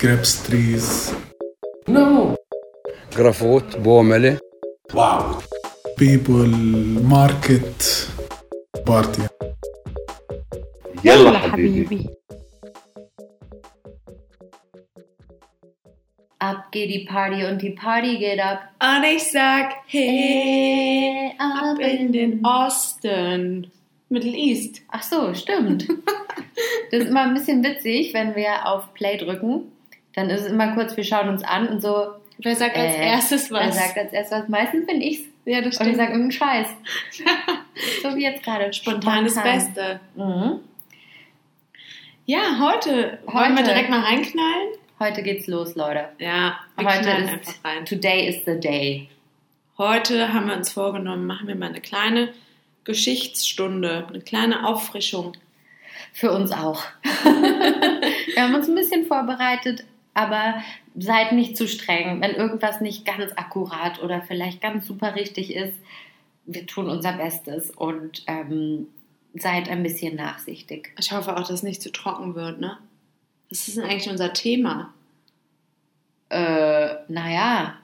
grapes trees. No. جرافوت بوملة Wow. People, market, party. يلا حبيبي Ab geht die Party und die Party geht ab. Und ich sag, hey, ab in den Osten. Middle East. Ach so, stimmt. Das ist immer ein bisschen witzig, wenn wir auf Play drücken. dann ist es immer kurz, wir schauen uns an und so. Wer sagt als äh, erstes Wer was? sagt als erstes was? Meistens bin ich's. ja, das Und ich stimmt. sage irgendeinen Scheiß. So wie jetzt gerade. Spontanes Spontan. Beste. Mhm. Ja, heute, wollen wir Heute. direkt mal reinknallen? Heute geht's los, Leute. Ja, wir Heute knallen ist einfach rein. Today is the day. Heute haben wir uns vorgenommen, machen wir mal eine kleine Geschichtsstunde, eine kleine Auffrischung. Für uns auch. wir haben uns ein bisschen vorbereitet, aber seid nicht zu streng. Wenn irgendwas nicht ganz akkurat oder vielleicht ganz super richtig ist, wir tun unser Bestes und ähm, seid ein bisschen nachsichtig. Ich hoffe auch, dass es nicht zu trocken wird, ne? Das ist denn eigentlich unser Thema. Äh, naja,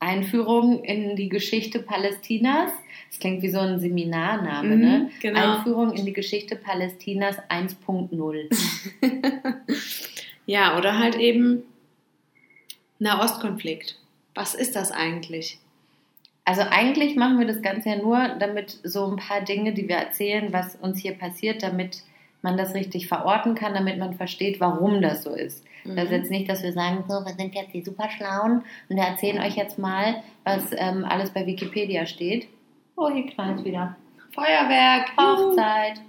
Einführung in die Geschichte Palästinas. Das klingt wie so ein Seminarname, Mhm, ne? genau. Einführung in die Geschichte Palästinas 1.0. Ja, oder halt eben Nahostkonflikt. Was ist das eigentlich? Also eigentlich machen wir das Ganze ja nur, damit so ein paar Dinge, die wir erzählen, was uns hier passiert, damit man das richtig verorten kann, damit man versteht, warum das so ist. Das ist jetzt nicht, dass wir sagen, so, wir sind jetzt die Superschlauen und wir erzählen euch jetzt mal, was ähm, alles bei Wikipedia steht. Oh, hier knallt wieder. Feuerwerk. Hochzeit.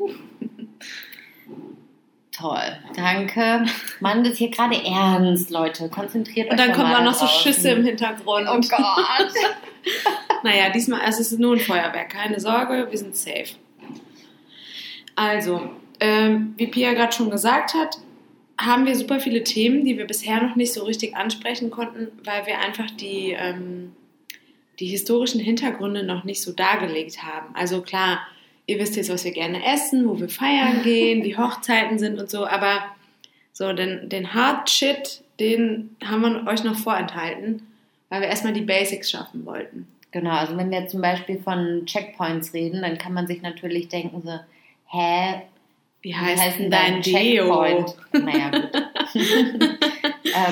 Toll, danke. Mann, das ist hier gerade ernst, Leute. Konzentriert Und euch dann doch kommen auch noch da so draußen. Schüsse im Hintergrund. Oh Gott. Naja, diesmal also es ist nur ein Feuerwerk. Keine Sorge, wir sind safe. Also, ähm, wie Pia gerade schon gesagt hat, haben wir super viele Themen, die wir bisher noch nicht so richtig ansprechen konnten, weil wir einfach die, ähm, die historischen Hintergründe noch nicht so dargelegt haben. Also klar, ihr wisst jetzt, was wir gerne essen, wo wir feiern gehen, wie Hochzeiten sind und so, aber so den, den Hard Shit, den haben wir euch noch vorenthalten, weil wir erstmal die Basics schaffen wollten. Genau, also wenn wir zum Beispiel von Checkpoints reden, dann kann man sich natürlich denken so, hä, Wie wie heißt denn dein Deo? Checkpoint? Naja, gut.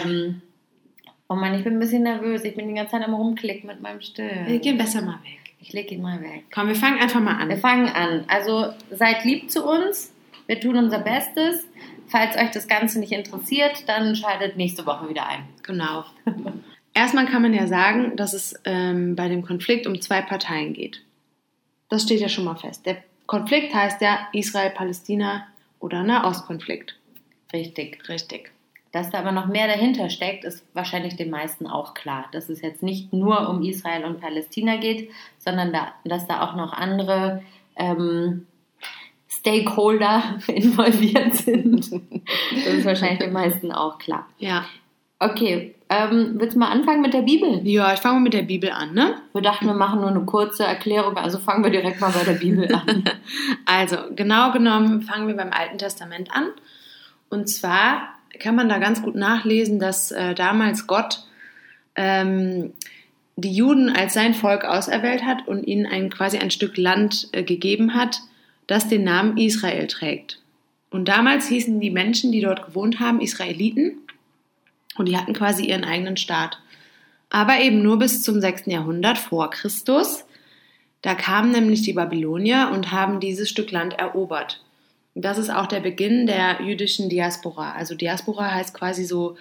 ähm, oh Mann, ich bin ein bisschen nervös. Ich bin die ganze Zeit am rumklicken mit meinem Wir Stirn. gehen besser mal weg. Ich leg ihn mal weg. Komm, wir fangen einfach mal Wir an. fangen an. Also seid lieb zu uns. Wir tun unser Bestes. Falls euch das Ganze nicht interessiert, dann schaltet nächste Woche wieder ein. Genau. Erstmal kann man ja sagen, dass es ähm, bei dem Konflikt um zwei Parteien geht. Das steht ja schon mal fest. Der Konflikt heißt ja Israel-Palästina oder Nahostkonflikt. Richtig. Richtig. Dass da aber noch mehr dahinter steckt, ist wahrscheinlich den meisten auch klar. Dass es jetzt nicht nur um Israel und Palästina geht, sondern da, dass da auch noch andere ähm, Stakeholder involviert sind. Das ist wahrscheinlich den meisten auch klar. Ja. Okay, ähm, willst du mal anfangen mit der Bibel? Ja, ich fange mal mit der Bibel an, ne? Wir dachten, wir machen nur eine kurze Erklärung, also fangen wir direkt mal bei der Bibel an. Also, genau genommen fangen wir beim Alten Testament an. Und zwar kann man da ganz gut nachlesen, dass äh, damals Gott ähm, die Juden als sein Volk auserwählt hat und ihnen ein, quasi ein Stück Land äh, gegeben hat, das den Namen Israel trägt. Und damals hießen die Menschen, die dort gewohnt haben, Israeliten. Und die hatten quasi ihren eigenen Staat. Aber eben nur bis zum 6. Jahrhundert vor Christus. Da kamen nämlich die Babylonier und haben dieses Stück Land erobert. Das ist auch der Beginn der jüdischen Diaspora. Also Diaspora heißt quasi so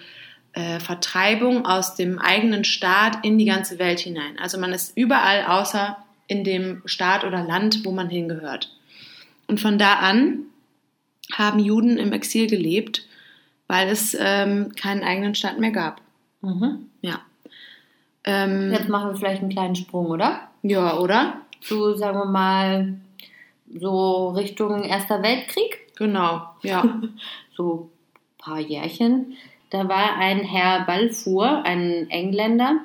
äh, Vertreibung aus dem eigenen Staat in die ganze Welt hinein. Also man ist überall außer in dem Staat oder Land, wo man hingehört. Und von da an haben Juden im Exil gelebt, weil es ähm, keinen eigenen Staat mehr gab. Mhm. Ja. Ähm, Jetzt machen wir vielleicht einen kleinen Sprung, oder? ja, oder? Zu, sagen wir mal, so Richtung Erster Weltkrieg. Genau, ja. so ein paar Jährchen. Da war ein Herr Balfour, ein Engländer,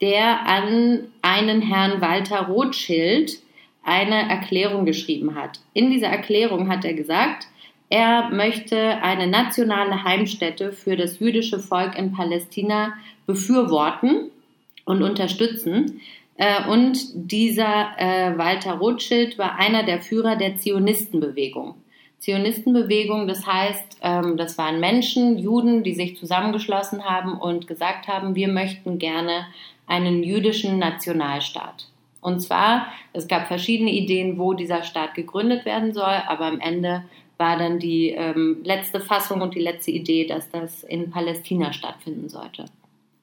der an einen Herrn Walter Rothschild eine Erklärung geschrieben hat. In dieser Erklärung hat er gesagt, Er möchte eine nationale Heimstätte für das jüdische Volk in Palästina befürworten und unterstützen. Äh, und dieser äh, Walter Rothschild war einer der Führer der Zionistenbewegung. Zionistenbewegung, das heißt, ähm, das waren Menschen, Juden, die sich zusammengeschlossen haben und gesagt haben, wir möchten gerne einen jüdischen Nationalstaat. Und zwar, es gab verschiedene Ideen, wo dieser Staat gegründet werden soll, aber am Ende war dann die ähm, letzte Fassung und die letzte Idee, dass das in Palästina stattfinden sollte.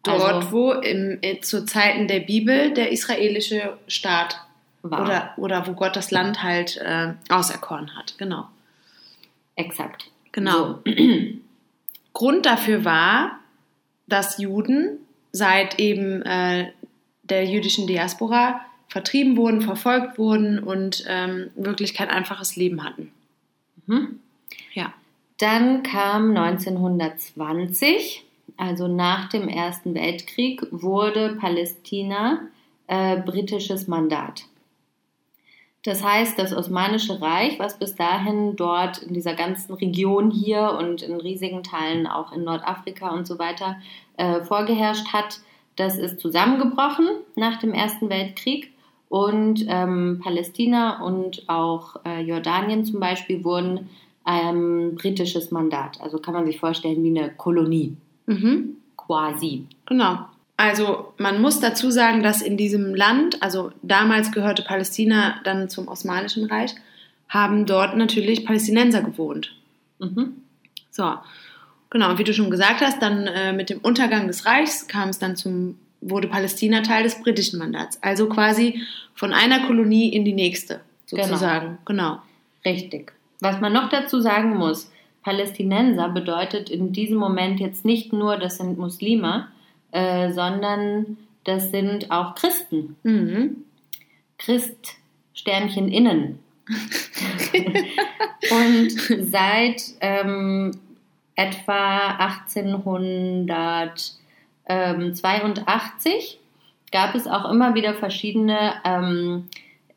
Dort, also, wo im, zu Zeiten der Bibel der israelische Staat war. Oder, oder wo Gott das Land halt äh, auserkoren hat, genau. Exakt. Genau. So. Grund dafür war, dass Juden seit eben äh, der jüdischen Diaspora vertrieben wurden, verfolgt wurden und ähm, wirklich kein einfaches Leben hatten. Mhm. Ja. Dann kam 1920, also nach dem Ersten Weltkrieg, wurde Palästina äh, britisches Mandat. Das heißt, das Osmanische Reich, was bis dahin dort in dieser ganzen Region hier und in riesigen Teilen auch in Nordafrika und so weiter äh, vorgeherrscht hat, das ist zusammengebrochen nach dem Ersten Weltkrieg. Und ähm, Palästina und auch äh, Jordanien zum Beispiel wurden ein britisches Mandat. Also kann man sich vorstellen wie eine Kolonie. Mhm. Quasi. Genau. Also man muss dazu sagen, dass in diesem Land, also damals gehörte Palästina dann zum Osmanischen Reich, haben dort natürlich Palästinenser gewohnt. Mhm. So, genau, und wie du schon gesagt hast, dann äh, mit dem Untergang des Reichs kam es dann zum, wurde Palästina Teil des britischen Mandats. Also quasi von einer Kolonie in die nächste, sozusagen. Genau. genau. Richtig. Was man noch dazu sagen muss, Palästinenser bedeutet in diesem Moment jetzt nicht nur, das sind Muslime, äh, sondern das sind auch Christen. Mhm. Christ Sternchen innen. und seit ähm, etwa 1882 gab es auch immer wieder verschiedene ähm, äh,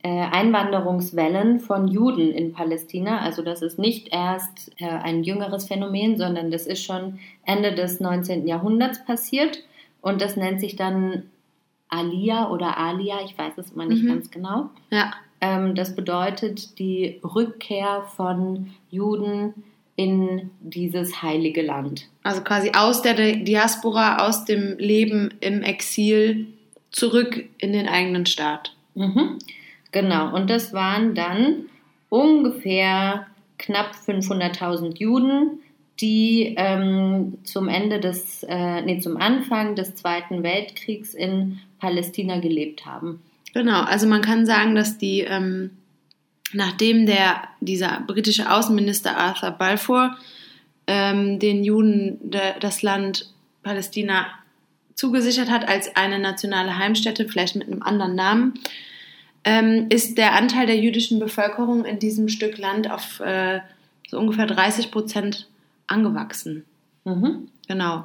Einwanderungswellen von Juden in Palästina. Also das ist nicht erst äh, ein jüngeres Phänomen, sondern das ist schon Ende des 19. Jahrhunderts passiert. Und das nennt sich dann Alia oder Alia, ich weiß es immer nicht mhm. ganz genau. Ja. Ähm, das bedeutet die Rückkehr von Juden in dieses heilige Land. Also quasi aus der Diaspora, aus dem Leben im Exil zurück in den eigenen Staat. Mhm. Genau, und das waren dann ungefähr knapp 500.000 Juden, die ähm, zum Ende des, äh, nee, zum Anfang des Zweiten Weltkriegs in Palästina gelebt haben. Genau, also man kann sagen, dass die, ähm, nachdem der, dieser britische Außenminister Arthur Balfour ähm, den Juden de, das Land Palästina zugesichert hat als eine nationale Heimstätte, vielleicht mit einem anderen Namen, ähm, ist der Anteil der jüdischen Bevölkerung in diesem Stück Land auf äh, so ungefähr 30 Prozent angewachsen. Mhm. Genau.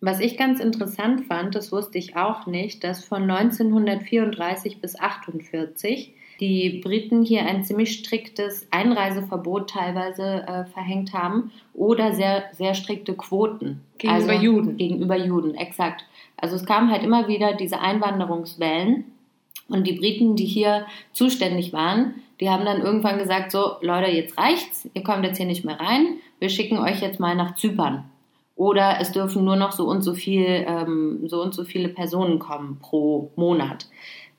Was ich ganz interessant fand, das wusste ich auch nicht, dass von 1934 bis 1948 die Briten hier ein ziemlich striktes Einreiseverbot teilweise äh, verhängt haben oder sehr, sehr strikte Quoten. Gegenüber also, Juden. Gegenüber Juden, exakt. Also es kamen halt immer wieder diese Einwanderungswellen und die Briten, die hier zuständig waren, die haben dann irgendwann gesagt, so Leute, jetzt reicht's, ihr kommt jetzt hier nicht mehr rein, wir schicken euch jetzt mal nach Zypern. Oder es dürfen nur noch so und so viel, ähm, so und so viele Personen kommen pro Monat.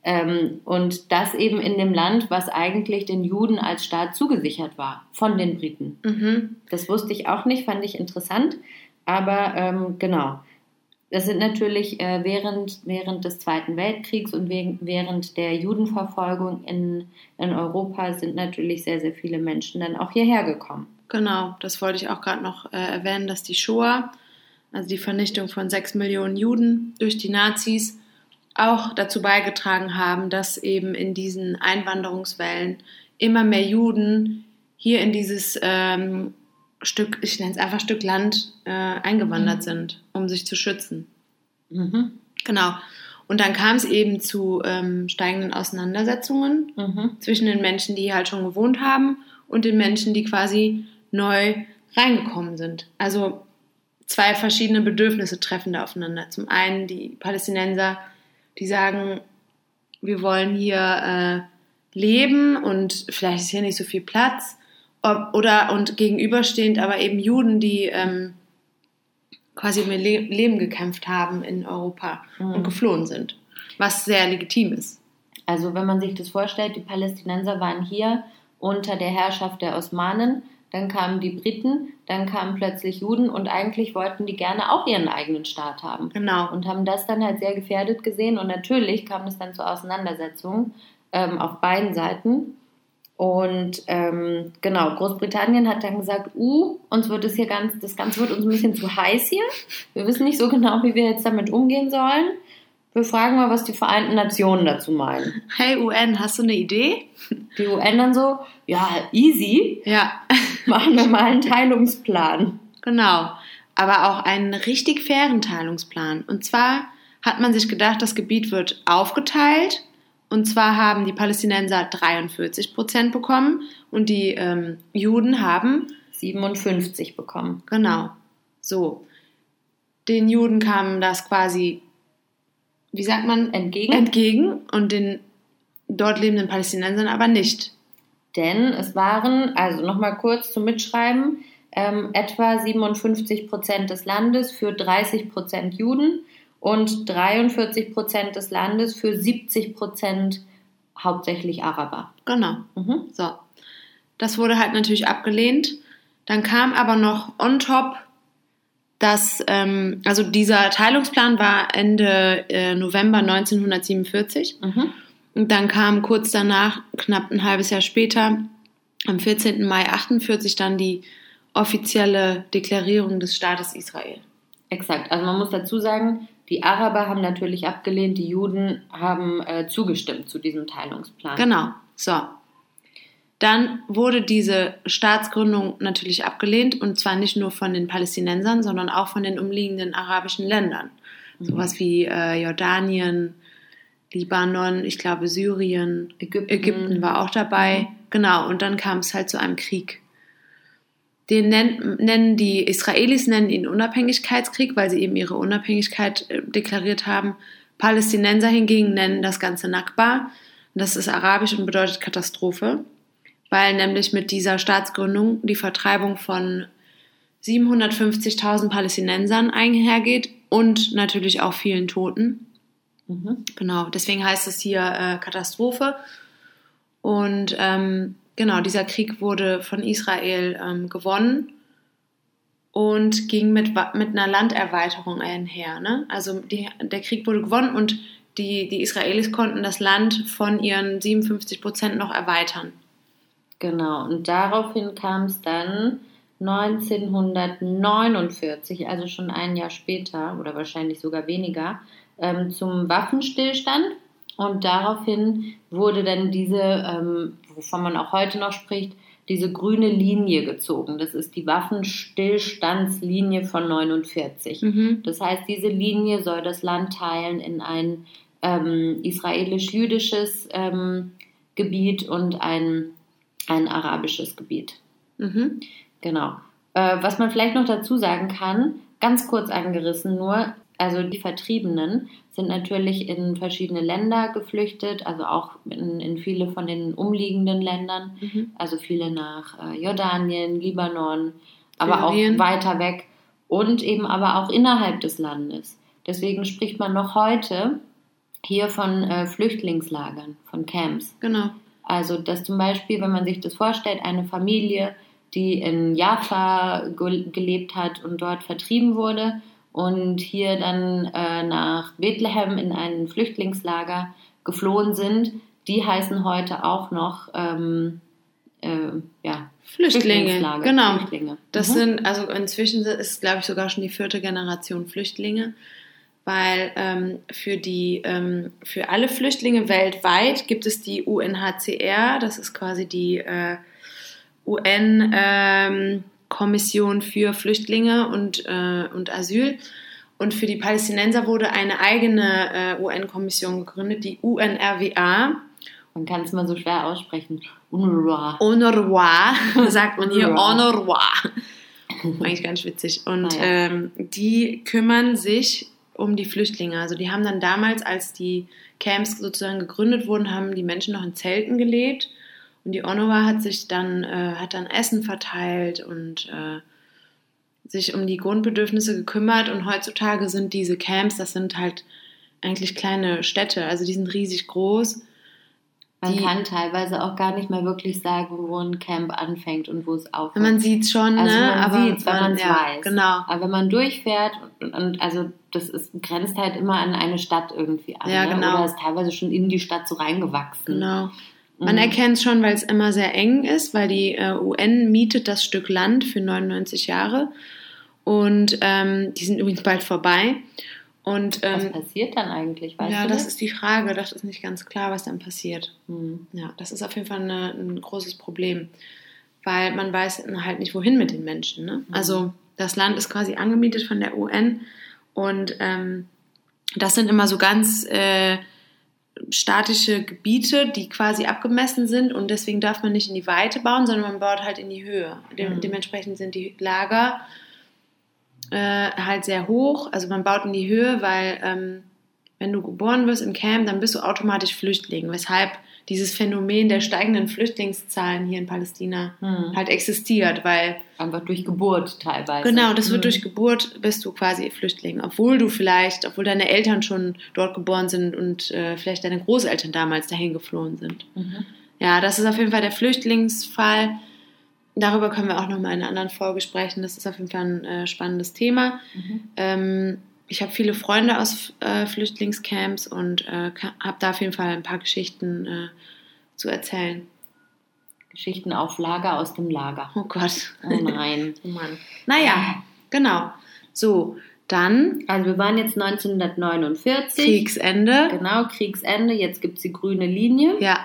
Ähm, und das eben in dem Land, was eigentlich den Juden als Staat zugesichert war, von den Briten. Mhm. Das wusste ich auch nicht, fand ich interessant. Aber ähm, genau. Das sind natürlich äh, während, während des Zweiten Weltkriegs und während der Judenverfolgung in, in Europa sind natürlich sehr, sehr viele Menschen dann auch hierher gekommen. Genau, das wollte ich auch gerade noch äh, erwähnen, dass die Shoah, also die Vernichtung von sechs Millionen Juden durch die Nazis, auch dazu beigetragen haben, dass eben in diesen Einwanderungswellen immer mehr Juden hier in dieses ähm, Stück, ich nenne es einfach Stück Land, äh, eingewandert mhm. sind, um sich zu schützen. Mhm. Genau. Und dann kam es eben zu ähm, steigenden Auseinandersetzungen mhm. zwischen den Menschen, die hier halt schon gewohnt haben, und den Menschen, die quasi neu reingekommen sind. Also zwei verschiedene Bedürfnisse treffen da aufeinander. Zum einen die Palästinenser, die sagen, wir wollen hier äh, leben und vielleicht ist hier nicht so viel Platz. Ob, oder und gegenüberstehend aber eben Juden, die ähm, quasi um ihr Le Leben gekämpft haben in Europa Mhm. und geflohen sind. Was sehr legitim ist. Also wenn man sich das vorstellt, die Palästinenser waren hier unter der Herrschaft der Osmanen, dann kamen die Briten, dann kamen plötzlich Juden und eigentlich wollten die gerne auch ihren eigenen Staat haben. Genau. Und haben das dann halt sehr gefährdet gesehen und natürlich kam es dann zu Auseinandersetzungen ähm, auf beiden Seiten. Und ähm, genau, Großbritannien hat dann gesagt, uh, uns wird es hier ganz, das Ganze wird uns ein bisschen zu heiß hier. Wir wissen nicht so genau, wie wir jetzt damit umgehen sollen. Wir fragen mal, was die Vereinten Nationen dazu meinen. Hey UN, hast du eine Idee? Die UN dann so, ja, easy, Ja, machen wir mal einen Teilungsplan. genau. Aber auch einen richtig fairen Teilungsplan. Und zwar hat man sich gedacht, das Gebiet wird aufgeteilt. Und zwar haben die Palästinenser 43 Prozent bekommen und die ähm, Juden haben 57 bekommen. Genau. So. Den Juden kam das quasi, wie sagt man, Entgegen. entgegen und den dort lebenden Palästinensern aber nicht. Denn es waren, also nochmal kurz zum Mitschreiben, ähm, etwa 57 Prozent des Landes für 30 Prozent Juden und 43 Prozent des Landes für 70 Prozent hauptsächlich Araber. Genau. Mhm. So. Das wurde halt natürlich abgelehnt. Dann kam aber noch on top, dass, ähm, also dieser Teilungsplan war Ende äh, November 1947. Mhm. Und dann kam kurz danach, knapp ein halbes Jahr später, am 14. Mai 48 dann die offizielle Deklarierung des Staates Israel. Exakt. Also man muss dazu sagen, die Araber haben natürlich abgelehnt, die Juden haben äh, zugestimmt zu diesem Teilungsplan. Genau. So. Dann wurde diese Staatsgründung natürlich abgelehnt und zwar nicht nur von den Palästinensern, sondern auch von den umliegenden arabischen Ländern. Sowas wie äh, Jordanien, Libanon, ich glaube Syrien, Ägypten. Ägypten war auch dabei. Genau, und dann kam es halt zu einem Krieg. Den nennen, nennen die Israelis nennen ihn Unabhängigkeitskrieg, weil sie eben ihre Unabhängigkeit äh, deklariert haben. Palästinenser hingegen nennen das Ganze Nakba. Das ist arabisch und bedeutet Katastrophe, weil nämlich mit dieser Staatsgründung die Vertreibung von 750.000 Palästinensern einhergeht und natürlich auch vielen Toten. Mhm. Genau, deswegen heißt es hier äh, Katastrophe. Und ähm, genau, dieser Krieg wurde von Israel ähm, gewonnen und ging mit, mit einer Landerweiterung einher. Ne? Also die, der Krieg wurde gewonnen und die, die Israelis konnten das Land von ihren 57 Prozent noch erweitern. Genau, und daraufhin kam es dann 1949, also schon ein Jahr später oder wahrscheinlich sogar weniger, ähm, zum Waffenstillstand. Und daraufhin wurde dann diese, ähm, wovon man auch heute noch spricht, diese grüne Linie gezogen. Das ist die Waffenstillstandslinie von 49. Mhm. Das heißt, diese Linie soll das Land teilen in ein ähm, israelisch-jüdisches ähm, Gebiet und ein, ein arabisches Gebiet. Mhm. Genau. Äh, was man vielleicht noch dazu sagen kann, ganz kurz angerissen nur, also die Vertriebenen sind natürlich in verschiedene Länder geflüchtet, also auch in, in viele von den umliegenden Ländern, Mhm. also viele nach äh, Jordanien, Libanon, aber Syrien. auch weiter weg und eben aber auch innerhalb des Landes. Deswegen spricht man noch heute hier von äh, Flüchtlingslagern, von Camps. Genau. Also, dass zum Beispiel, wenn man sich das vorstellt, eine Familie, die in Jaffa ge gelebt hat und dort vertrieben wurde und hier dann äh, nach Bethlehem in ein Flüchtlingslager geflohen sind, die heißen heute auch noch ähm, äh, ja, Flüchtlinge. Flüchtlingslager. Genau. Flüchtlinge. Das Mhm. sind, also inzwischen ist, glaube ich, sogar schon die vierte Generation Flüchtlinge, weil ähm, für die, ähm, für alle Flüchtlinge weltweit gibt es die UNHCR, das ist quasi die äh, UN-Kommission für Flüchtlinge und, äh, und Asyl. Und für die Palästinenser wurde eine eigene äh, UN-Kommission gegründet, die UNRWA. Man kann es mal so schwer aussprechen. UNRWA. UNRWA, sagt man hier UNRWA. Eigentlich ganz witzig. Und Naja. ähm, die kümmern sich um die Flüchtlinge. Also die haben dann damals, als die Camps sozusagen gegründet wurden, haben die Menschen noch in Zelten gelebt. Und die UNRWA hat sich dann, äh, hat dann Essen verteilt und äh, sich um die Grundbedürfnisse gekümmert. Und heutzutage sind diese Camps, das sind halt eigentlich kleine Städte. Also die sind riesig groß. Man Die- kann teilweise auch gar nicht mehr wirklich sagen, wo ein Camp anfängt und wo es aufhört. Man sieht schon, also ne? man aber sieht wenn man es ja, weiß. Genau. Aber wenn man durchfährt und, und also das ist, grenzt halt immer an eine Stadt irgendwie an. Ja, ne? genau. Oder ist teilweise schon in die Stadt so reingewachsen. Genau. Man Mhm. erkennt schon, weil es immer sehr eng ist, weil die äh, UN mietet das Stück Land für 99 Jahre. Und ähm, die sind übrigens bald vorbei. Und Was ähm, passiert dann eigentlich? Weißt ja, du das ist die Frage. Das ist nicht ganz klar, was dann passiert. Hm. Ja, das ist auf jeden Fall eine, ein großes Problem, weil man weiß halt nicht, wohin mit den Menschen. Ne? Also das Land ist quasi angemietet von der UN und ähm, das sind immer so ganz äh, statische Gebiete, die quasi abgemessen sind und deswegen darf man nicht in die Weite bauen, sondern man baut halt in die Höhe. Dem, Mhm. Dementsprechend sind die Lager äh, halt sehr hoch. Also man baut in die Höhe, weil ähm, wenn du geboren wirst im Camp, dann bist du automatisch Flüchtling. Weshalb dieses Phänomen der steigenden Flüchtlingszahlen hier in Palästina Hm. halt existiert, weil Einfach durch Geburt teilweise. genau, das wird Hm. durch Geburt bist du quasi Flüchtling, obwohl du vielleicht, obwohl deine Eltern schon dort geboren sind und äh, vielleicht deine Großeltern damals dahin geflohen sind. Mhm. Ja, das ist auf jeden Fall der Flüchtlingsfall. Darüber können wir auch noch mal in einer anderen Folge sprechen. Das ist auf jeden Fall ein äh, spannendes Thema. Mhm. Ähm, ich habe viele Freunde aus äh, Flüchtlingscamps und äh, habe da auf jeden Fall ein paar Geschichten äh, zu erzählen. Geschichten auf Lager aus dem Lager. Oh Gott. Oh nein. Oh Mann. Naja, genau. So, dann Also wir waren jetzt 1949. Kriegsende. Genau, Kriegsende. Jetzt gibt es die grüne Linie. Ja,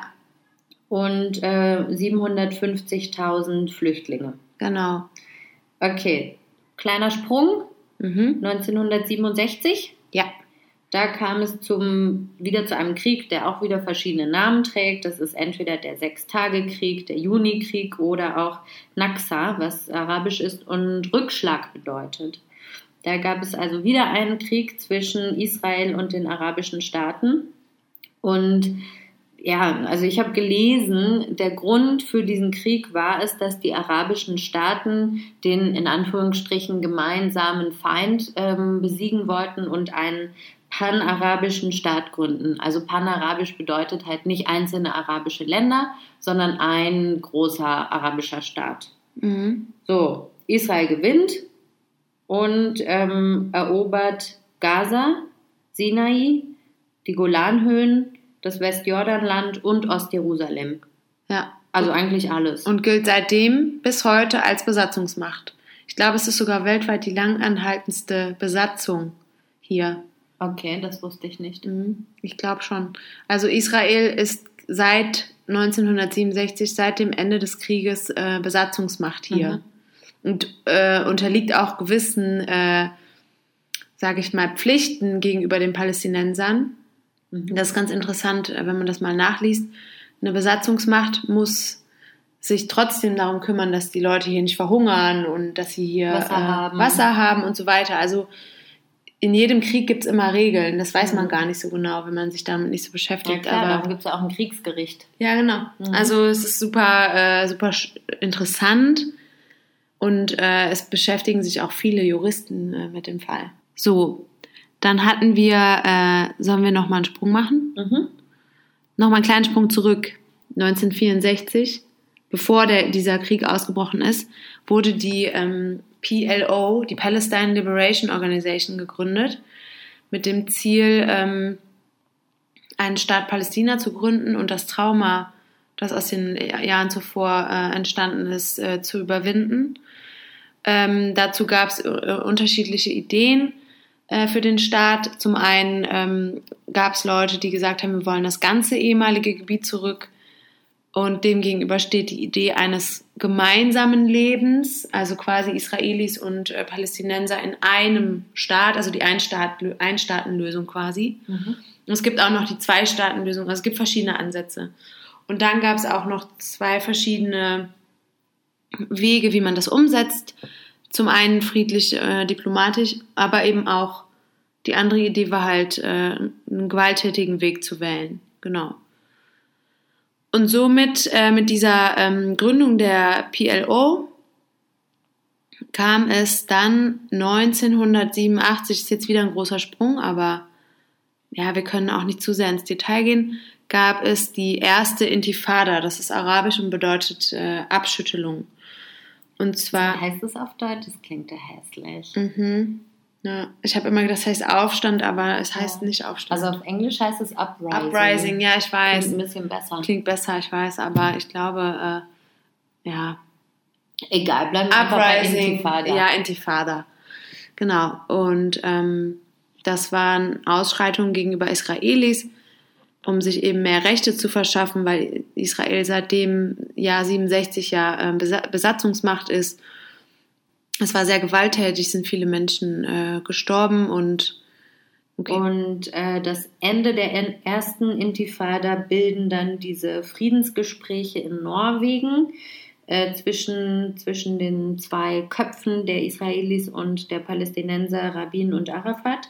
Und äh, 750.000 Flüchtlinge. genau. Okay, kleiner Sprung. Mhm. 1967. Ja, Da kam es zum, wieder zu einem Krieg, der auch wieder verschiedene Namen trägt. Das ist entweder der Sechstagekrieg, der Junikrieg oder auch Naksa, was arabisch ist und Rückschlag bedeutet. Da gab es also wieder einen Krieg zwischen Israel und den arabischen Staaten. Und ja, also ich habe gelesen, der Grund für diesen Krieg war es, dass die arabischen Staaten den in Anführungsstrichen gemeinsamen Feind ähm, besiegen wollten und einen panarabischen Staat gründen. Also panarabisch bedeutet halt nicht einzelne arabische Länder, sondern ein großer arabischer Staat. mhm. So, Israel gewinnt und ähm, erobert Gaza, Sinai, die Golanhöhen, das Westjordanland und Ostjerusalem. ja. Also eigentlich alles. Und gilt seitdem bis heute als Besatzungsmacht. Ich glaube, es ist sogar weltweit die langanhaltendste Besatzung hier. okay, das wusste ich nicht. Mhm, Ich glaube schon. Also Israel ist seit 1967, seit dem Ende des Krieges, äh, Besatzungsmacht hier. Und äh, unterliegt auch gewissen, äh, sage ich mal, Pflichten gegenüber den Palästinensern. Mhm. Das ist ganz interessant, äh, wenn man das mal nachliest. Eine Besatzungsmacht muss sich trotzdem darum kümmern, dass die Leute hier nicht verhungern und dass sie hier Wasser äh, haben. Wasser haben und so weiter. Also in jedem Krieg gibt es immer Regeln. Das weiß man Mhm. gar nicht so genau, wenn man sich damit nicht so Ja beschäftigt. klar, aber darum gibt es ja auch ein Kriegsgericht. ja, genau. Mhm. Also es ist super, äh, super interessant und äh, es beschäftigen sich auch viele Juristen äh, mit dem Fall. So, dann hatten wir, äh, sollen wir nochmal einen Sprung machen? Mhm. Nochmal einen kleinen Sprung zurück. 1964, bevor der, dieser Krieg ausgebrochen ist, wurde die ähm, PLO, die Palestine Liberation Organization, gegründet, mit dem Ziel, ähm, einen Staat Palästina zu gründen und das Trauma, das aus den Jahren zuvor äh, entstanden ist, äh, zu überwinden. Ähm, dazu gab es äh, unterschiedliche Ideen für den Staat. Zum einen ähm, gab es Leute, die gesagt haben, wir wollen das ganze ehemalige Gebiet zurück. Und dem gegenüber steht die Idee eines gemeinsamen Lebens, also quasi Israelis und äh, Palästinenser in einem Staat, also die Einstaat, Einstaatenlösung quasi. Mhm. Und es gibt auch noch die Zwei-Staaten-Lösung. Also es gibt verschiedene Ansätze. Und dann gab es auch noch zwei verschiedene Wege, wie man das umsetzt. Zum einen friedlich, äh, diplomatisch, aber eben auch die andere Idee war halt, äh, einen gewalttätigen Weg zu wählen. Genau. Und somit äh, mit dieser ähm, Gründung der PLO kam es dann 1987, ist jetzt wieder ein großer Sprung, aber ja, wir können auch nicht zu sehr ins Detail gehen, gab es die erste Intifada, das ist arabisch und bedeutet äh, Abschüttelung. Und zwar. Wie heißt es auf Deutsch? Das klingt ja hässlich. Mhm. Ja, ich habe immer gedacht, das heißt Aufstand, aber es heißt ja. nicht Aufstand. Also auf Englisch heißt es Uprising. Uprising, ja, ich weiß. Klingt ein bisschen besser. Klingt besser, ich weiß, aber ich glaube, äh, ja. Egal, bleiben wir einfach bei Intifada. Ja, Intifada. Genau. Und ähm, das waren Ausschreitungen gegenüber Israelis, um sich eben mehr Rechte zu verschaffen, weil Israel seit dem Jahr 67 ja äh, Besatzungsmacht ist es war sehr gewalttätig, sind viele Menschen äh, gestorben und okay. und äh, das Ende der ersten Intifada bilden dann diese Friedensgespräche in Norwegen äh, zwischen, zwischen den zwei Köpfen der Israelis und der Palästinenser Rabin und Arafat.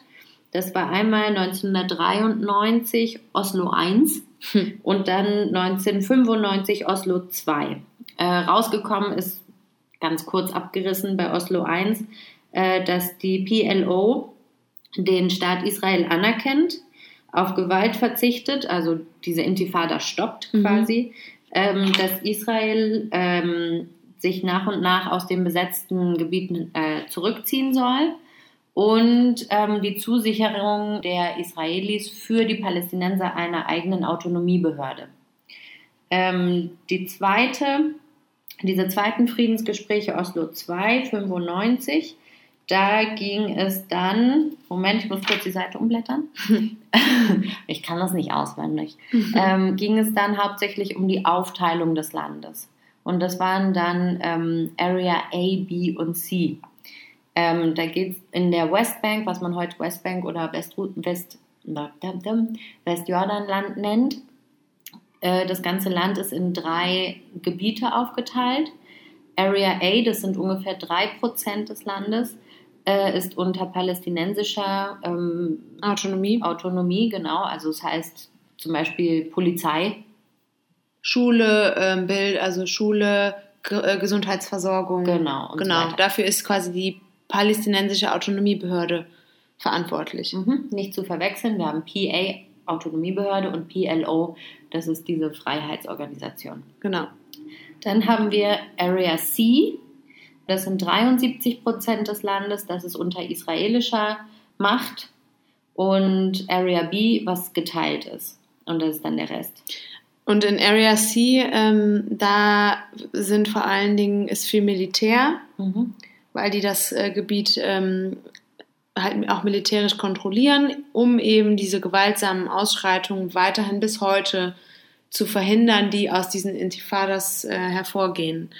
Das war einmal 1993 Oslo I hm. und dann 1995 Oslo II. Äh, rausgekommen ist ganz kurz abgerissen bei Oslo I, äh, dass die PLO den Staat Israel anerkennt, auf Gewalt verzichtet, also diese Intifada stoppt mhm. quasi, ähm, dass Israel ähm, sich nach und nach aus den besetzten Gebieten äh, zurückziehen soll und ähm, die Zusicherung der Israelis für die Palästinenser einer eigenen Autonomiebehörde. Ähm, die zweite diese zweiten Friedensgespräche Oslo II, 95, da ging es dann, Moment, ich muss kurz die Seite umblättern. ich kann das nicht auswendig. ähm, ging es dann hauptsächlich um die Aufteilung des Landes. Und das waren dann ähm, Area A, B und C. Ähm, da geht es in der Westbank, was man heute Westbank oder West, West, Westjordanland nennt, äh, das ganze Land ist in drei Gebiete aufgeteilt. Area A, das sind ungefähr drei Prozent des Landes, äh, ist unter palästinensischer ähm, Autonomie. Autonomie, genau. Also es das heißt zum Beispiel Polizei. Schule, ähm, Bild, also Schule, äh, Gesundheitsversorgung. Genau. genau. So Dafür ist quasi die palästinensische Autonomiebehörde verantwortlich. Mhm. Nicht zu verwechseln. Wir haben PA, Autonomiebehörde, und PLO, das ist diese Freiheitsorganisation. Genau. Dann haben wir Area C. Das sind 73 Prozent des Landes. Das ist unter israelischer Macht. Und Area B, was geteilt ist. Und das ist dann der Rest. Und in Area C, ähm, da sind vor allen Dingen ist viel Militär, mhm. Weil die das äh, Gebiet ähm, halt auch militärisch kontrollieren, um eben diese gewaltsamen Ausschreitungen weiterhin bis heute zu verhindern, die aus diesen Intifadas äh, hervorgehen.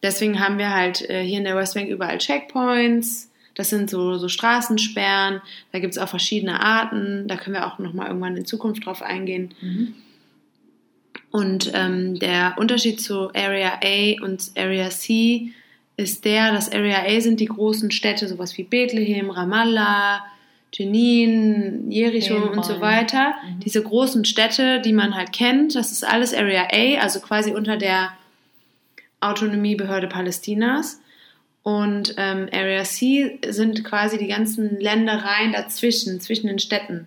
Deswegen haben wir halt äh, hier in der Westbank überall Checkpoints. Das sind so, so Straßensperren. Da gibt es auch verschiedene Arten. Da können wir auch nochmal irgendwann in Zukunft drauf eingehen. Mhm. Und ähm, der Unterschied zu Area A und Area C ist der, dass Area A sind die großen Städte, sowas wie Bethlehem, Ramallah, Jenin, Jericho Hebron. und so weiter. Mhm. Diese großen Städte, die man halt kennt, das ist alles Area A, also quasi unter der Autonomiebehörde Palästinas. Und ähm, Area C sind quasi die ganzen Ländereien dazwischen, zwischen den Städten.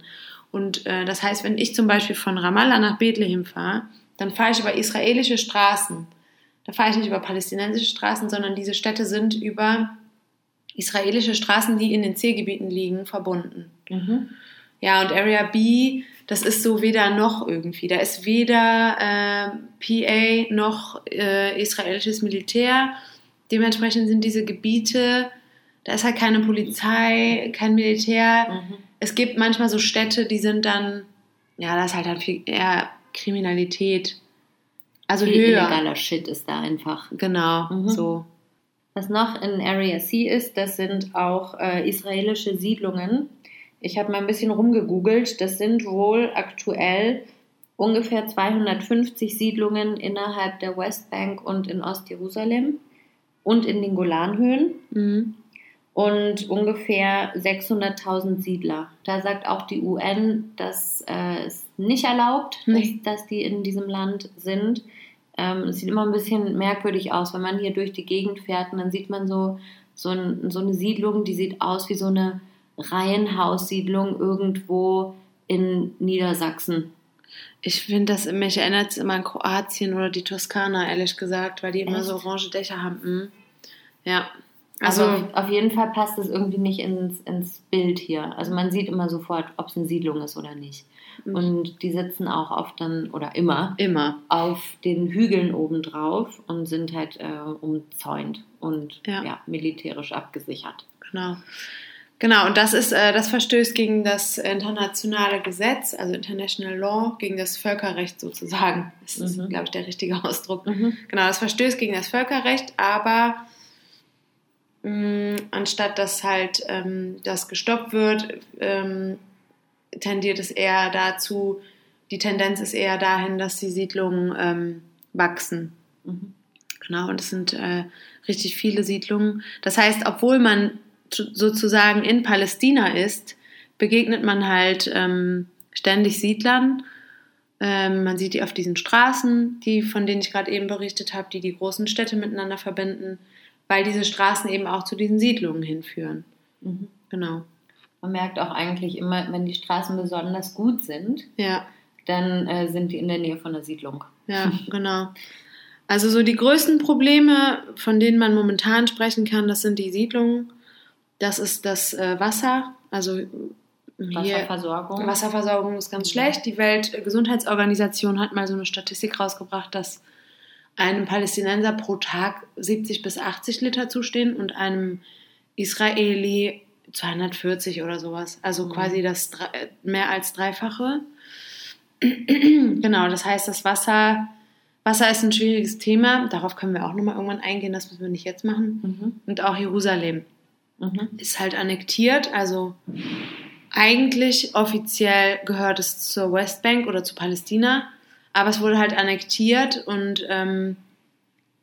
Und äh, das heißt, wenn ich zum Beispiel von Ramallah nach Bethlehem fahre, dann fahre ich über israelische Straßen. Da fahre ich nicht über palästinensische Straßen, sondern diese Städte sind über israelische Straßen, die in den C-Gebieten liegen, verbunden. Mhm. Ja, und Area B, das ist so weder noch irgendwie. Da ist weder äh, PA noch äh, israelisches Militär. Dementsprechend sind diese Gebiete, da ist halt keine Polizei, kein Militär. Mhm. Es gibt manchmal so Städte, die sind dann, ja, da ist halt dann viel eher Kriminalität also Viel illegaler Shit ist da einfach. Genau, mhm. so. Was noch in Area C ist, das sind auch äh, israelische Siedlungen. Ich habe mal ein bisschen rumgegoogelt. Das sind wohl aktuell ungefähr 250 Siedlungen innerhalb der Westbank und in Ostjerusalem und in den Golanhöhen Mhm. Und ungefähr 600.000 Siedler. Da sagt auch die UN, dass äh, es nicht erlaubt, Nee. dass, die in diesem Land sind. Ähm, es sieht immer ein bisschen merkwürdig aus, wenn man hier durch die Gegend fährt und dann sieht man so, so, ein, so eine Siedlung, die sieht aus wie so eine Reihenhaussiedlung irgendwo in Niedersachsen. Ich finde das, mich erinnert es immer an Kroatien oder die Toskana, ehrlich gesagt, weil die immer Echt? so orange Dächer haben. Mhm. Ja. Also Also, auf, jeden Fall passt es irgendwie nicht ins, ins Bild hier. Also man sieht immer sofort, ob es eine Siedlung ist oder nicht. Mhm. Und die sitzen auch oft dann, oder immer, immer. auf den Hügeln oben drauf und sind halt äh, umzäunt und Ja. ja. militärisch abgesichert. Genau. Genau, und das ist, äh, das verstößt gegen das internationale Gesetz, also International Law, gegen das Völkerrecht sozusagen. Das ist, Mhm. glaube ich, der richtige Ausdruck. Genau, das verstößt gegen das Völkerrecht, aber anstatt dass halt ähm, das gestoppt wird, ähm, tendiert es eher dazu, die Tendenz ist eher dahin, dass die Siedlungen ähm, wachsen. Mhm. Genau, und es sind äh, richtig viele Siedlungen. Das heißt, obwohl man zu- sozusagen in Palästina ist, begegnet man halt ähm, ständig Siedlern. Ähm, man sieht die auf diesen Straßen, die, von denen ich gerade eben berichtet habe, die die großen Städte miteinander verbinden, weil diese Straßen eben auch zu diesen Siedlungen hinführen. Mhm. Genau. Man merkt auch eigentlich immer, wenn die Straßen besonders gut sind, Ja, dann äh, sind die in der Nähe von der Siedlung. ja, genau. Also so die größten Probleme, von denen man momentan sprechen kann, das sind die Siedlungen. Das ist das äh, Wasser. Also hier Wasserversorgung. Wasserversorgung ist ganz schlecht. Die Weltgesundheitsorganisation hat mal so eine Statistik rausgebracht, dass einem Palästinenser pro Tag 70 bis 80 Liter zustehen und einem Israeli 240 oder sowas. Also Mhm. quasi das äh, mehr als Dreifache. genau, das heißt, das Wasser, Wasser ist ein schwieriges Thema. Darauf können wir auch nochmal irgendwann eingehen. Das müssen wir nicht jetzt machen. Mhm. Und auch Jerusalem Mhm. ist halt annektiert. Also eigentlich offiziell gehört es zur Westbank oder zu Palästina, aber es wurde halt annektiert und ähm,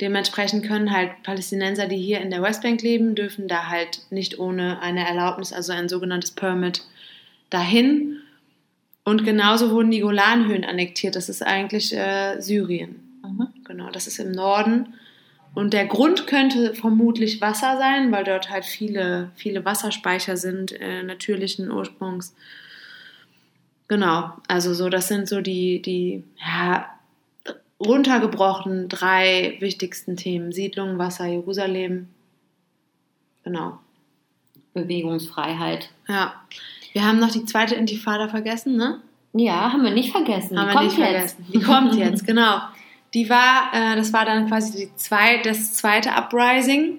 dementsprechend können halt Palästinenser, die hier in der Westbank leben, dürfen da halt nicht ohne eine Erlaubnis, also ein sogenanntes Permit, dahin. Und genauso wurden die Golanhöhen annektiert. Das ist eigentlich äh, Syrien. Mhm. Genau, das ist im Norden. Und der Grund könnte vermutlich Wasser sein, weil dort halt viele, viele Wasserspeicher sind, äh, natürlichen Ursprungs. Genau, also so, das sind so die, die ja, runtergebrochen drei wichtigsten Themen. Siedlung, Wasser, Jerusalem. Genau. Bewegungsfreiheit. Ja. Wir haben noch die zweite Intifada vergessen, ne? Ja, haben wir nicht vergessen. Haben Die wir kommt nicht vergessen. Die kommt jetzt, genau. Die war, äh, das war dann quasi die zwei, das zweite Uprising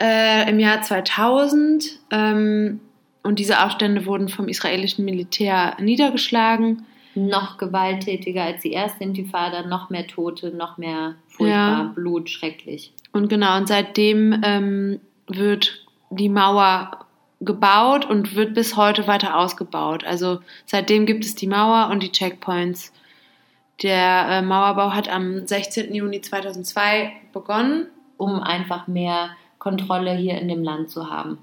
äh, im Jahr 2000. Ähm, und diese Aufstände wurden vom israelischen Militär niedergeschlagen. Noch gewalttätiger als die erste Intifada, noch mehr Tote, noch mehr furchtbar, Ja. Blut, schrecklich. Und genau, und seitdem ähm, wird die Mauer gebaut und wird bis heute weiter ausgebaut. Also seitdem gibt es die Mauer und die Checkpoints. Der äh, Mauerbau hat am 16. Juni 2002 begonnen Um einfach mehr Kontrolle hier in dem Land zu haben.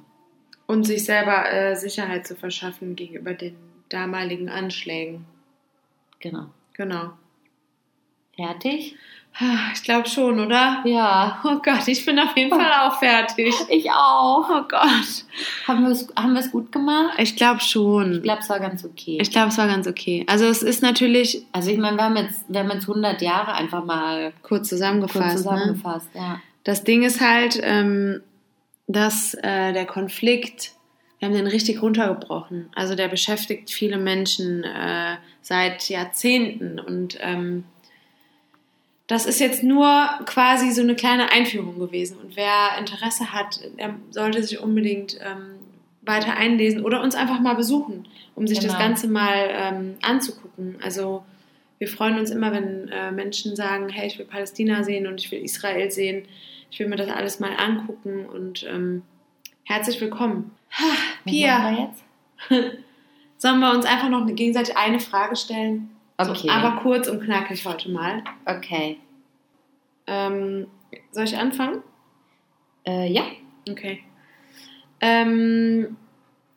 Und sich selber äh, Sicherheit zu verschaffen gegenüber den damaligen Anschlägen. Genau. Genau. Fertig? Ich glaube schon, oder? Ja. Oh Gott, ich bin auf jeden Fall auch fertig. Ich auch. Oh Gott. Haben wir es haben wir's gut gemacht? Ich glaube schon. Ich glaube, es war ganz okay. Ich glaube, es war ganz okay. Also es ist natürlich also ich meine, wir haben jetzt, wir haben jetzt 100 Jahre einfach mal kurz zusammengefasst. kurz Ne? zusammengefasst. Ja. Das Ding ist halt, ähm, dass äh, der Konflikt, wir haben den richtig runtergebrochen. Also der beschäftigt viele Menschen äh, seit Jahrzehnten und ähm, das ist jetzt nur quasi so eine kleine Einführung gewesen. Und wer Interesse hat, der sollte sich unbedingt ähm, weiter einlesen oder uns einfach mal besuchen, um sich das Genau. Ganze mal ähm, anzugucken. Also wir freuen uns immer, wenn äh, Menschen sagen, hey, ich will Palästina sehen und ich will Israel sehen. Ich will mir das alles mal angucken und ähm, herzlich willkommen. Ha, Pia, wir jetzt? sollen wir uns einfach noch gegenseitig eine Frage stellen? Okay. So, aber kurz und knackig heute mal. okay. Ähm, soll ich anfangen? Äh, ja. Okay. Ähm,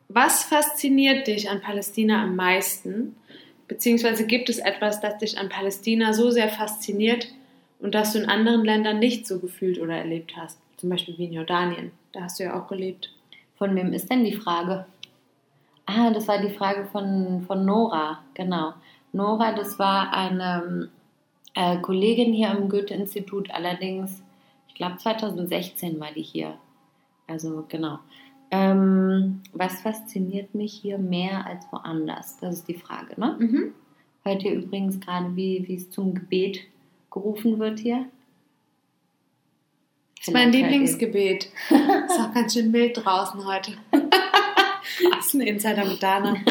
was fasziniert dich an Palästina am meisten? Beziehungsweise gibt es etwas, das dich an Palästina so sehr fasziniert und das du in anderen Ländern nicht so gefühlt oder erlebt hast? Zum Beispiel wie in Jordanien. Da hast du ja auch gelebt. Von wem ist denn die Frage? Ah, das war die Frage von, von Nora, genau. Nora, das war eine äh, Kollegin hier am Goethe-Institut, allerdings, ich glaube 2016 war die hier. Also genau. Ähm, was fasziniert mich hier mehr als woanders? Das ist die Frage, ne? Mhm. Hört ihr übrigens gerade, wie, wie es zum Gebet gerufen wird hier? Das ist mein ihr- Lieblingsgebet. Ist auch ganz schön mild draußen heute. das ist ein Insider mit Dana.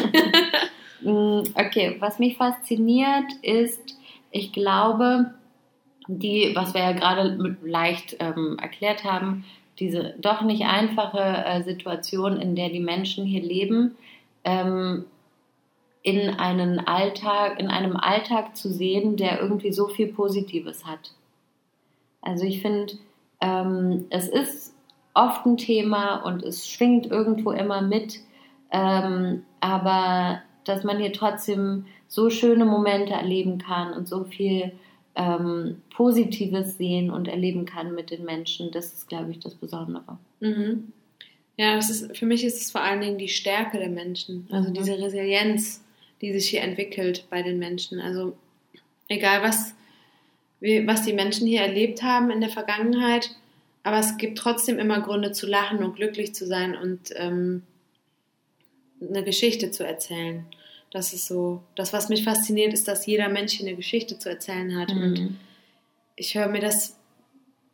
Mm, Okay, was mich fasziniert ist, ich glaube, die, was wir ja gerade leicht ähm, erklärt haben, diese doch nicht einfache äh, Situation, in der die Menschen hier leben, ähm, in einen Alltag, in einem Alltag zu sehen, der irgendwie so viel Positives hat. Also ich finde, ähm, es ist oft ein Thema und es schwingt irgendwo immer mit, ähm, aber dass man hier trotzdem so schöne Momente erleben kann und so viel ähm, Positives sehen und erleben kann mit den Menschen, das ist, glaube ich, das Besondere. Mhm. Ja, das ist, für mich ist es vor allen Dingen die Stärke der Menschen. Also Mhm. diese Resilienz, die sich hier entwickelt bei den Menschen. Also egal was, was die Menschen hier erlebt haben in der Vergangenheit, aber es gibt trotzdem immer Gründe zu lachen und glücklich zu sein und ähm, eine Geschichte zu erzählen. Das ist so, das, was mich fasziniert, ist, dass jeder Mensch hier eine Geschichte zu erzählen hat. Und Mhm. ich höre mir das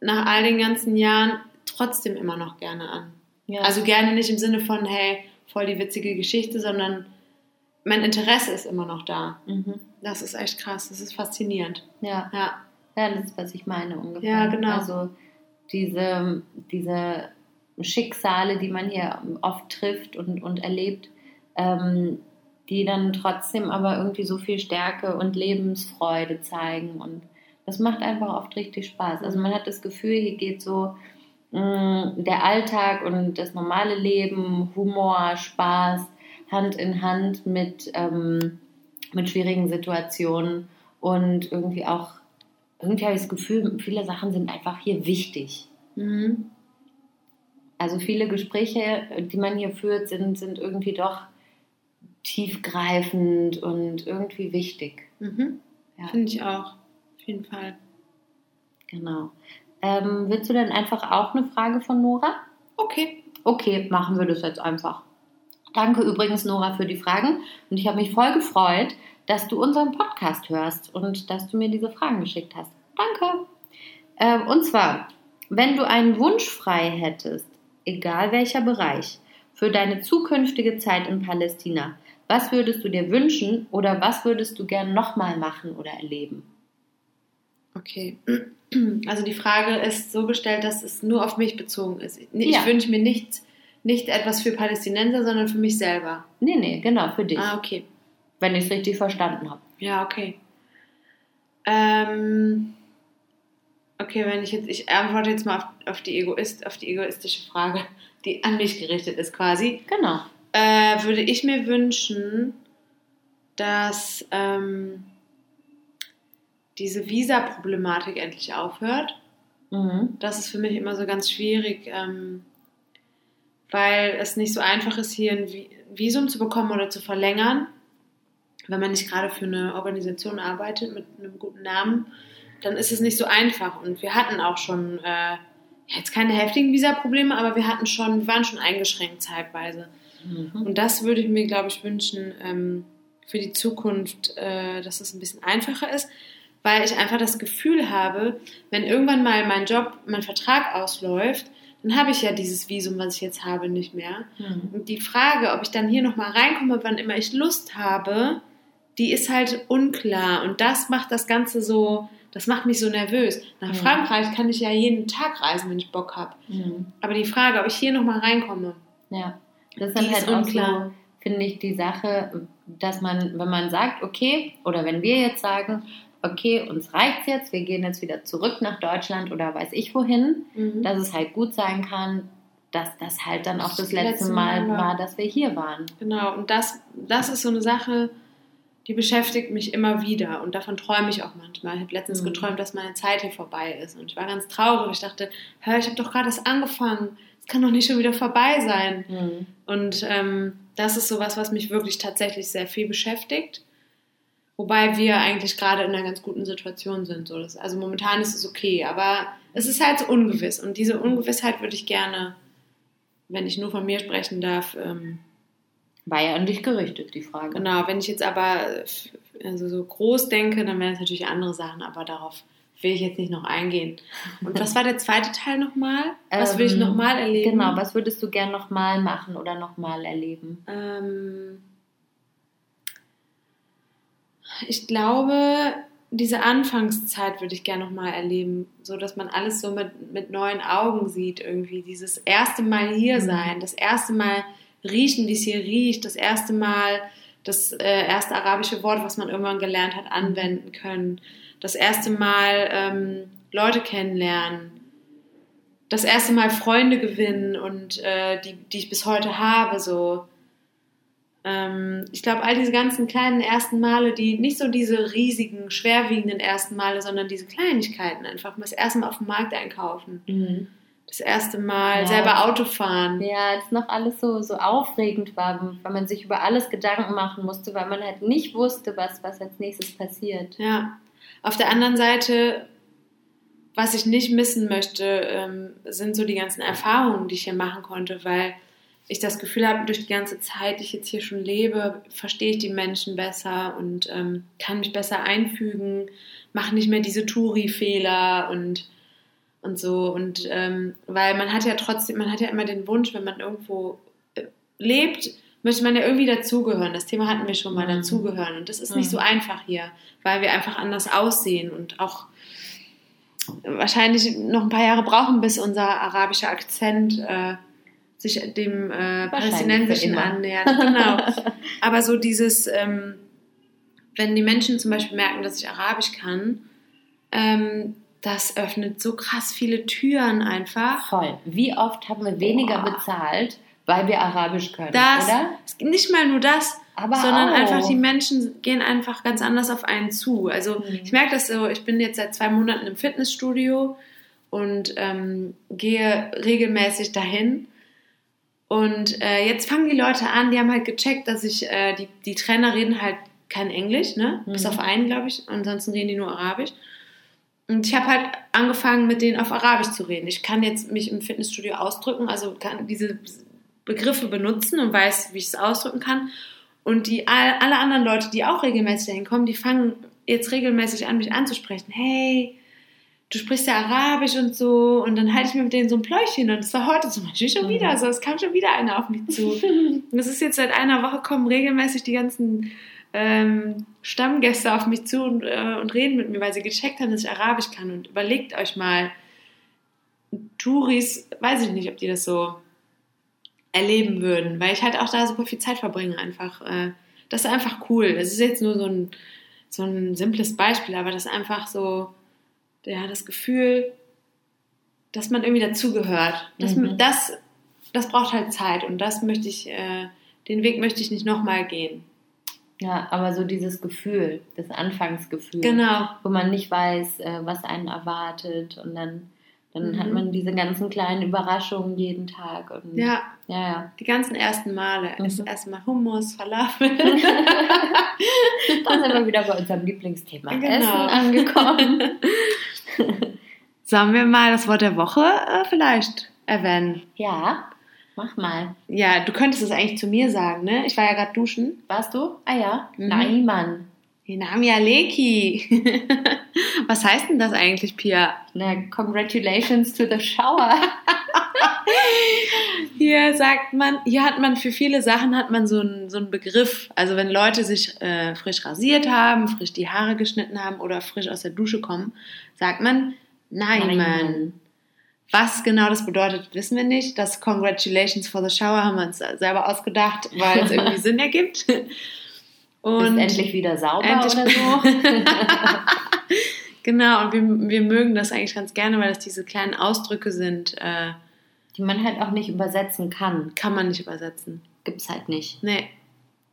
nach all den ganzen Jahren trotzdem immer noch gerne an. Ja. Also gerne nicht im Sinne von, hey, voll die witzige Geschichte, sondern mein Interesse ist immer noch da. mhm. Das ist echt krass, das ist faszinierend. ja. Ja. Ja, das ist, was ich meine ungefähr. Ja, genau. Also diese, diese Schicksale, die man hier oft trifft und, und erlebt, ähm, die dann trotzdem aber irgendwie so viel Stärke und Lebensfreude zeigen. Und das macht einfach oft richtig Spaß. Also man hat das Gefühl, hier geht so mh, der Alltag und das normale Leben, Humor, Spaß, Hand in Hand mit, ähm, mit schwierigen Situationen und irgendwie auch irgendwie habe ich das Gefühl, viele Sachen sind einfach hier wichtig. Mhm. Also viele Gespräche, die man hier führt, sind, sind irgendwie doch tiefgreifend und irgendwie wichtig. Mhm. Ja, Finde ich auch. Auf jeden Fall. genau. Ähm, willst du denn einfach auch eine Frage von Nora? Okay. Okay, machen wir das jetzt einfach. Danke übrigens, Nora, für die Fragen. Und ich habe mich voll gefreut, dass du unseren Podcast hörst und dass du mir diese Fragen geschickt hast. Danke. Ähm, und zwar, wenn du einen Wunsch frei hättest, egal welcher Bereich, für deine zukünftige Zeit in Palästina, was würdest du dir wünschen oder was würdest du gern nochmal machen oder erleben? Okay. Also die Frage ist so gestellt, dass es nur auf mich bezogen ist. Ich Ja. wünsche mir nicht, nicht etwas für Palästinenser, sondern für mich selber. Nee, nee, genau, für dich, Ah, okay. wenn ich es richtig verstanden habe. Ja, okay. Ähm, okay, wenn ich jetzt, ich antworte jetzt mal auf, auf, die Egoist, auf die egoistische Frage, die an mich gerichtet ist quasi. Genau. Äh, würde ich mir wünschen, dass ähm, diese Visa-Problematik endlich aufhört. Mhm. Das ist für mich immer so ganz schwierig, ähm, weil es nicht so einfach ist, hier ein Vi- Visum zu bekommen oder zu verlängern, wenn man nicht gerade für eine Organisation arbeitet mit einem guten Namen, dann ist es nicht so einfach. Und wir hatten auch schon äh, jetzt keine heftigen Visa-Probleme, aber wir hatten schon, wir waren schon eingeschränkt zeitweise. Mhm. Und das würde ich mir, glaube ich, wünschen ähm, für die Zukunft, äh, dass es ein bisschen einfacher ist, weil ich einfach das Gefühl habe, wenn irgendwann mal mein Job, mein Vertrag ausläuft, dann habe ich ja dieses Visum, was ich jetzt habe, nicht mehr. Mhm. Und die Frage, ob ich dann hier nochmal reinkomme, wann immer ich Lust habe, die ist halt unklar. Und das macht das Ganze so, das macht mich so nervös. Nach Mhm. Frankreich kann ich ja jeden Tag reisen, wenn ich Bock habe. Mhm. Aber die Frage, ob ich hier nochmal reinkomme, Ja, das ist dann ist halt auch unklar. so, finde ich, die Sache, dass man, wenn man sagt, okay, oder wenn wir jetzt sagen, okay, uns reicht's jetzt, wir gehen jetzt wieder zurück nach Deutschland oder weiß ich wohin, Mhm. dass es halt gut sein kann, dass das halt dann auch das Das letzte letzte Mal Mal war. war, dass wir hier waren. Genau, und das, das ist so eine Sache, die beschäftigt mich immer wieder und davon träume ich auch manchmal. Ich habe letztens Mhm. geträumt, dass meine Zeit hier vorbei ist und ich war ganz traurig. Ich dachte, hör, ich habe doch gerade erst angefangen. Es kann doch nicht schon wieder vorbei sein. Mhm. Und ähm, das ist sowas, was mich wirklich tatsächlich sehr viel beschäftigt. Wobei wir eigentlich gerade in einer ganz guten Situation sind. So. Das, also momentan ist es okay, aber es ist halt so ungewiss. Und diese Ungewissheit würde ich gerne, wenn ich nur von mir sprechen darf, ähm, War ja an dich gerichtet, die Frage. Genau, wenn ich jetzt aber äh, also so groß denke, dann wären es natürlich andere Sachen, aber darauf will ich jetzt nicht noch eingehen. Und was war der zweite Teil nochmal? Was will ich Ähm, nochmal erleben? Genau, was würdest du gern nochmal machen oder nochmal erleben? Ähm, ich glaube, diese Anfangszeit würde ich gerne nochmal erleben, so dass man alles so mit, mit neuen Augen sieht irgendwie. Dieses erste Mal hier Mhm. sein, das erste Mal riechen, wie es hier riecht, das erste Mal das äh, erste arabische Wort, was man irgendwann gelernt hat, anwenden können, das erste Mal ähm, Leute kennenlernen, das erste Mal Freunde gewinnen und äh, die, die ich bis heute habe, so. Ähm, ich glaube, all diese ganzen kleinen ersten Male, die nicht so diese riesigen, schwerwiegenden ersten Male, sondern diese Kleinigkeiten einfach. Das erste Mal auf dem Markt einkaufen. Das erste Mal Ja. selber Auto fahren. Ja, als noch alles so, so aufregend war, weil man sich über alles Gedanken machen musste, weil man halt nicht wusste, was, was als nächstes passiert. Ja. Auf der anderen Seite, was ich nicht missen möchte, ähm, sind so die ganzen Erfahrungen, die ich hier machen konnte, weil ich das Gefühl habe, durch die ganze Zeit, die ich jetzt hier schon lebe, verstehe ich die Menschen besser und ähm, kann mich besser einfügen, mache nicht mehr diese Touri-Fehler und, und so. Und ähm, weil man hat ja trotzdem, man hat ja immer den Wunsch, wenn man irgendwo äh, lebt, möchte man ja irgendwie dazugehören. Das Thema hatten wir schon mal, Mhm. dazugehören. Und das ist nicht Mhm. so einfach hier, weil wir einfach anders aussehen und auch wahrscheinlich noch ein paar Jahre brauchen, bis unser arabischer Akzent äh, sich dem äh, palästinensischen annähert. Genau. Aber so dieses, ähm, wenn die Menschen zum Beispiel merken, dass ich Arabisch kann, ähm, das öffnet so krass viele Türen einfach. Voll. Wie oft haben wir weniger Boah. bezahlt, weil wir Arabisch können, Das, oder? nicht mal nur das, Aber sondern auch. einfach die Menschen gehen einfach ganz anders auf einen zu. Also Mhm. ich merke das so, ich bin jetzt seit zwei Monaten im Fitnessstudio und ähm, gehe regelmäßig dahin. Und äh, jetzt fangen die Leute an, die haben halt gecheckt, dass ich, äh, die, die Trainer reden halt kein Englisch, ne? Bis Mhm. auf einen, glaube ich. Ansonsten reden die nur Arabisch. Und ich habe halt angefangen, mit denen auf Arabisch zu reden. Ich kann jetzt mich im Fitnessstudio ausdrücken, also kann diese Begriffe benutzen und weiß, wie ich es ausdrücken kann. Und die all- alle anderen Leute, die auch regelmäßig dahin kommen, die fangen jetzt regelmäßig an, mich anzusprechen. Hey, du sprichst ja Arabisch und so. Und dann halte ich mir mit denen so ein Pläuchchen. Und das war heute zum Beispiel schon Mhm. wieder so. Es kam schon wieder einer auf mich zu. Und es ist jetzt seit einer Woche kommen regelmäßig die ganzen ähm, Stammgäste auf mich zu und, äh, und reden mit mir, weil sie gecheckt haben, dass ich Arabisch kann. Und überlegt euch mal, Touris, weiß ich nicht, ob die das so erleben würden, weil ich halt auch da super viel Zeit verbringe einfach. Äh, das ist einfach cool. Das ist jetzt nur so ein, so ein simples Beispiel, aber das ist einfach so, ja, das Gefühl, dass man irgendwie dazugehört. Das, Mhm. das, das braucht halt Zeit und das möchte ich, äh, den Weg möchte ich nicht nochmal gehen. Ja, aber so dieses Gefühl, das Anfangsgefühl, Genau. wo man nicht weiß, äh, was einen erwartet und dann, dann Mhm. hat man diese ganzen kleinen Überraschungen jeden Tag. Und, Ja, ja, ja. die ganzen ersten Male. Das Mhm. erste Mal Hummus, Falafel. Da sind wir wieder bei unserem Lieblingsthema Genau. Essen angekommen. Sollen wir mal das Wort der Woche äh, vielleicht erwähnen? ja, mach mal. Ja, du könntest es eigentlich zu mir sagen, ne? Ich war ja gerade duschen. Warst du? Ah ja. Mhm. Nein, Mann. Hinamia Leki. Was heißt denn das eigentlich, Pia? Na, congratulations to the shower. Hier sagt man, hier hat man für viele Sachen hat man so einen, so einen Begriff. Also wenn Leute sich äh, frisch rasiert haben, frisch die Haare geschnitten haben oder frisch aus der Dusche kommen, sagt man Nein, Mann. Was genau das bedeutet, wissen wir nicht. Das Congratulations for the Shower haben wir uns selber ausgedacht, weil es irgendwie Sinn ergibt. Und Ist endlich wieder sauber Endlich- oder so. genau, und wir, wir mögen das eigentlich ganz gerne, weil das diese kleinen Ausdrücke sind, äh, Die man halt auch nicht übersetzen kann. kann man nicht übersetzen. Gibt's halt nicht. Nee,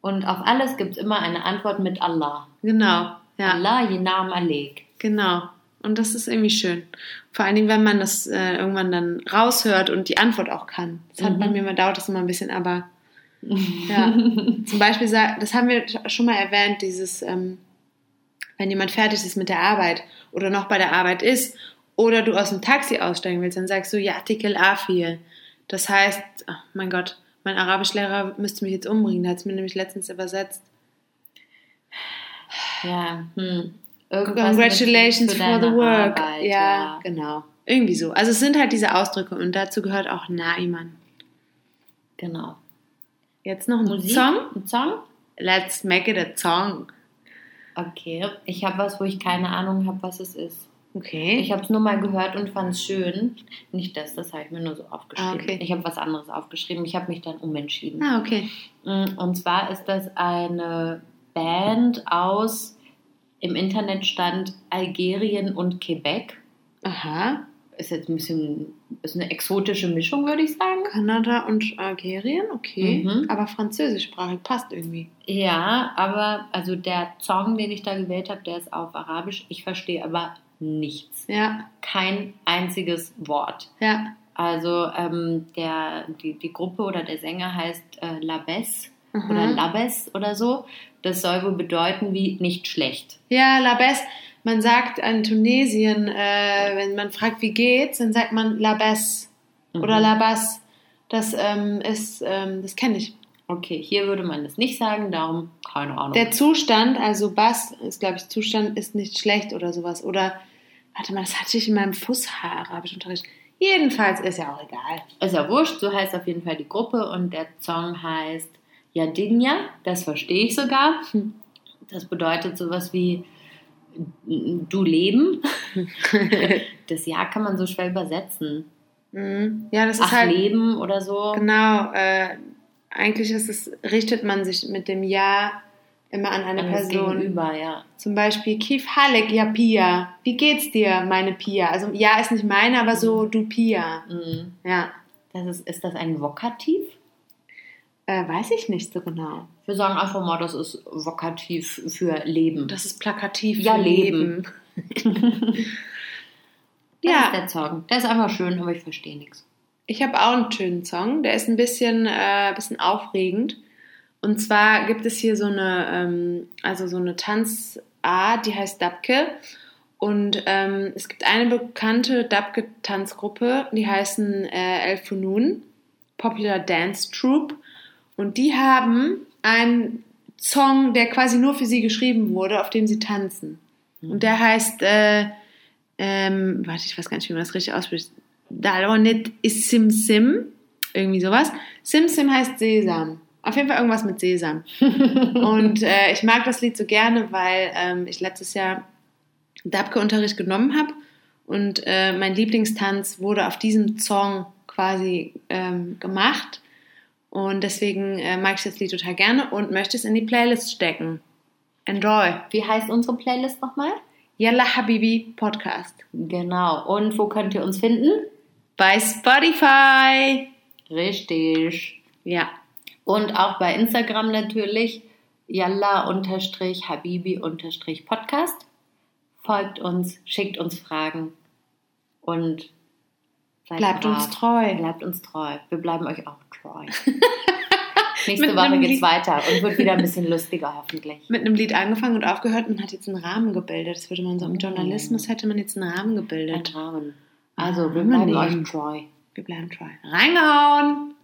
Und auf alles gibt's immer eine Antwort mit Allah. genau. Ja. Allah Yenam Alek. Genau. Und das ist irgendwie schön. Vor allen Dingen, wenn man das äh, irgendwann dann raushört und die Antwort auch kann. Das hat Mhm. bei mir mal dauert das immer ein bisschen, aber ja. Zum Beispiel, das haben wir schon mal erwähnt, dieses, ähm, wenn jemand fertig ist mit der Arbeit oder noch bei der Arbeit ist oder du aus dem Taxi aussteigen willst, dann sagst du ja Artikel A4. Das heißt, oh mein Gott, mein Arabischlehrer müsste mich jetzt umbringen. Der hat es mir nämlich letztens übersetzt. Ja, hm. Congratulations for the work. Arbeit, ja, genau. Irgendwie so. Also es sind halt diese Ausdrücke und dazu gehört auch Naiman. Genau. Jetzt noch ein Musik? Song. Ein Song? Let's make it a song. Okay. Ich habe was, wo ich keine Ahnung habe, was es ist. Okay. Ich habe es nur mal gehört und fand es schön. Nicht das, das habe ich mir nur so aufgeschrieben. Ah, okay. Ich habe was anderes aufgeschrieben. Ich habe mich dann umentschieden. ah, okay. Mm, Und zwar ist das eine Band aus, im Internet stand Algerien und Quebec. Aha. Ist jetzt ein bisschen, ist eine exotische Mischung, würde ich sagen. Kanada und Algerien, okay. Mhm. Aber französischsprachig passt irgendwie. Ja, aber also der Song, den ich da gewählt habe, der ist auf Arabisch. Ich verstehe aber nichts. Ja, Kein einziges Wort. ja. Also ähm, der, die, die Gruppe oder der Sänger heißt äh, Labes Mhm. oder Labes oder so. Das soll wohl bedeuten wie nicht schlecht. Ja, La Besse. Man sagt in Tunesien, äh, wenn man fragt, wie geht's, dann sagt man La Besse oder Mhm. La Basse. Das ähm, ist, ähm, das kenne ich. Okay, hier würde man das nicht sagen, darum keine Ahnung. Der Zustand, also Bass ist, glaube ich, Zustand ist nicht schlecht oder sowas. Oder, warte mal, das hatte ich in meinem Fußhaar-Arabisch-Unterricht. Jedenfalls ist ja auch egal. ist ja wurscht, so heißt auf jeden Fall die Gruppe und der Song heißt Yadinja, das verstehe ich sogar. Hm. Das bedeutet sowas wie du Leben. Das Ja kann man so schwer übersetzen. Mhm. Ja, das ist Ach, halt. Leben oder so. Genau, äh, eigentlich ist es, richtet man sich mit dem Ja immer an eine An Person. Gegenüber, ja. Zum Beispiel Kif Halek, ja Pia. Wie geht's dir, meine Pia? Also Ja ist nicht meine, aber so du Pia. Mhm. Ja. Das ist, ist das ein Vokativ? Äh, weiß ich nicht so genau. Wir sagen einfach mal, das ist Vokativ für Leben. Das ist plakativ. Ja, für Leben. Das ja, ist der Song. Der ist einfach schön, aber ich verstehe nichts. Ich habe auch einen schönen Song, der ist ein bisschen, äh, bisschen aufregend. Und zwar gibt es hier so eine, ähm, also so eine Tanzart, die heißt Dabke. Und ähm, es gibt eine bekannte Dabke-Tanzgruppe, die heißen äh, El Funun, Popular Dance Troupe. Und die haben einen Song, der quasi nur für sie geschrieben wurde, auf dem sie tanzen. Und der heißt, äh, ähm, warte, ich weiß gar nicht, wie man das richtig ausspricht. Dalonet ist Sim Sim, irgendwie sowas. Sim Sim heißt Sesam. Auf jeden Fall irgendwas mit Sesam. Und äh, ich mag das Lied so gerne, weil ähm, ich letztes Jahr Dabke-Unterricht genommen habe und äh, mein Lieblingstanz wurde auf diesem Song quasi ähm, gemacht. Und deswegen äh, mag ich das Lied total gerne und möchte es in die Playlist stecken. Enjoy. Wie heißt unsere Playlist nochmal? Yalla Habibi Podcast. Genau. Und wo könnt ihr uns finden? Bei Spotify. Richtig. Ja. Und auch bei Instagram natürlich. Yalla-Habibi-Podcast. Folgt uns, schickt uns Fragen und Bleibt brav. uns treu. Bleibt uns treu. Wir bleiben euch auch treu. Nächste Woche geht's Lied. weiter und wird wieder ein bisschen lustiger hoffentlich. Mit einem Lied angefangen und aufgehört und hat jetzt einen Rahmen gebildet. Das würde man so im Journalismus hätte man jetzt einen Rahmen Ein gebildet. Rahmen. Also, wir bleiben euch treu. Wir bleiben treu. Reingehauen!